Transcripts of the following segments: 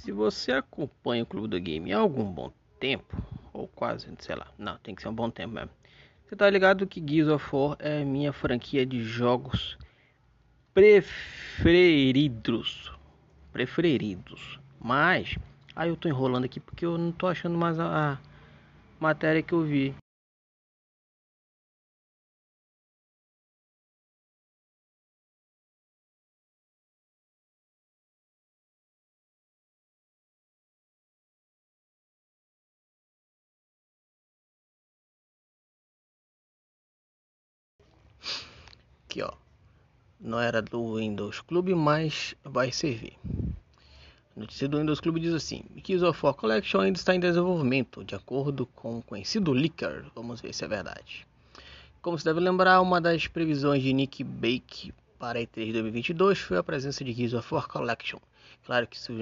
Se você acompanha o Clube do Game há algum bom tempo, ou quase, sei lá, não, tem que ser um bom tempo mesmo. Você tá ligado que Gears of War é minha franquia de jogos preferidos. Preferidos. Mas, aí eu tô enrolando aqui porque eu não tô achando mais a, a matéria que eu vi. Aqui, ó. Não era do Windows Clube, mas vai servir. A notícia do Windows Clube diz assim: of War Collection ainda está em desenvolvimento, de acordo com o conhecido leaker. Vamos ver se é verdade. Como se deve lembrar, uma das previsões de Nick Bake para E3 2022 foi a presença de Gears of War Collection. Claro que isso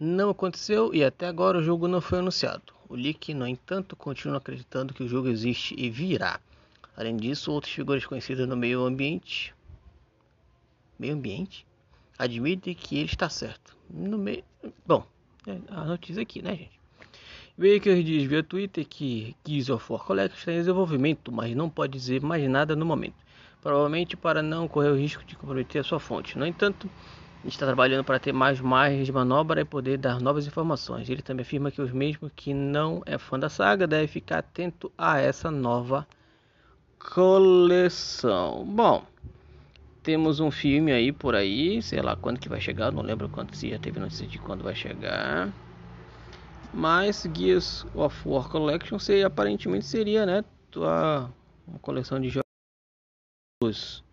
não aconteceu e até agora o jogo não foi anunciado. O leak, no entanto, continua acreditando que o jogo existe e virá. Além disso, outras figuras conhecidas no meio ambiente, meio ambiente, admitem que ele está certo. No meio, bom, é a notícia aqui, né, gente? Baker diz via Twitter que Gears of War Collection está em desenvolvimento, mas não pode dizer mais nada no momento. Provavelmente para não correr o risco de comprometer a sua fonte. No entanto, está trabalhando para ter mais margens de manobra e poder dar novas informações. Ele também afirma que os mesmos que não é fã da saga deve ficar atento a essa nova coleção. Bom, temos um filme aí por aí, sei lá quando que vai chegar, não lembro quando se já teve notícia de quando vai chegar. Mas Gears of War Collection seria, aparentemente seria, né, tua, uma coleção de jogos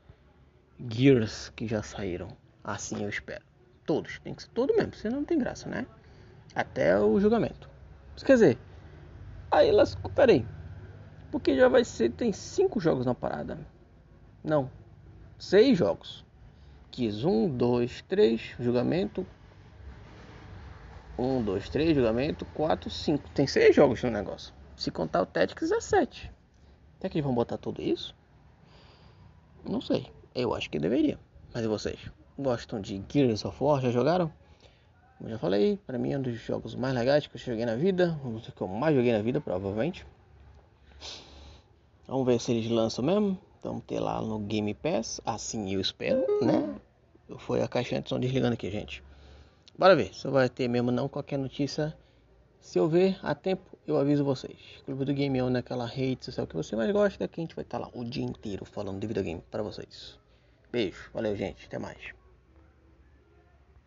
Gears que já saíram. Assim eu espero. Todos, tem que ser todo mesmo, senão não tem graça, né? Até o julgamento. Quer dizer, aí elas, peraí, porque já vai ser, tem cinco jogos na parada. Não, seis jogos. Quis um, dois, três, julgamento. Um, dois, três, julgamento. Quatro, cinco. Tem seis jogos no negócio. Se contar o Tactics é sete. Será que eles vão botar tudo isso? Não sei. Eu acho que deveria. Mas e vocês? Gostam de Gears of War? Já jogaram? Como já falei, para mim é um dos jogos mais legais que eu joguei na vida. Um dos que eu mais joguei na vida, provavelmente. Vamos ver se eles lançam mesmo. Vamos ter lá no Game Pass. Assim eu espero, né? Foi a caixinha de som desligando aqui, gente. Bora ver se vai ter mesmo não qualquer notícia. Se eu ver a tempo, eu aviso vocês. Clube do Game On naquela rede social que você mais gosta, que a gente vai estar lá o dia inteiro falando de videogame para vocês. Beijo, valeu gente, até mais.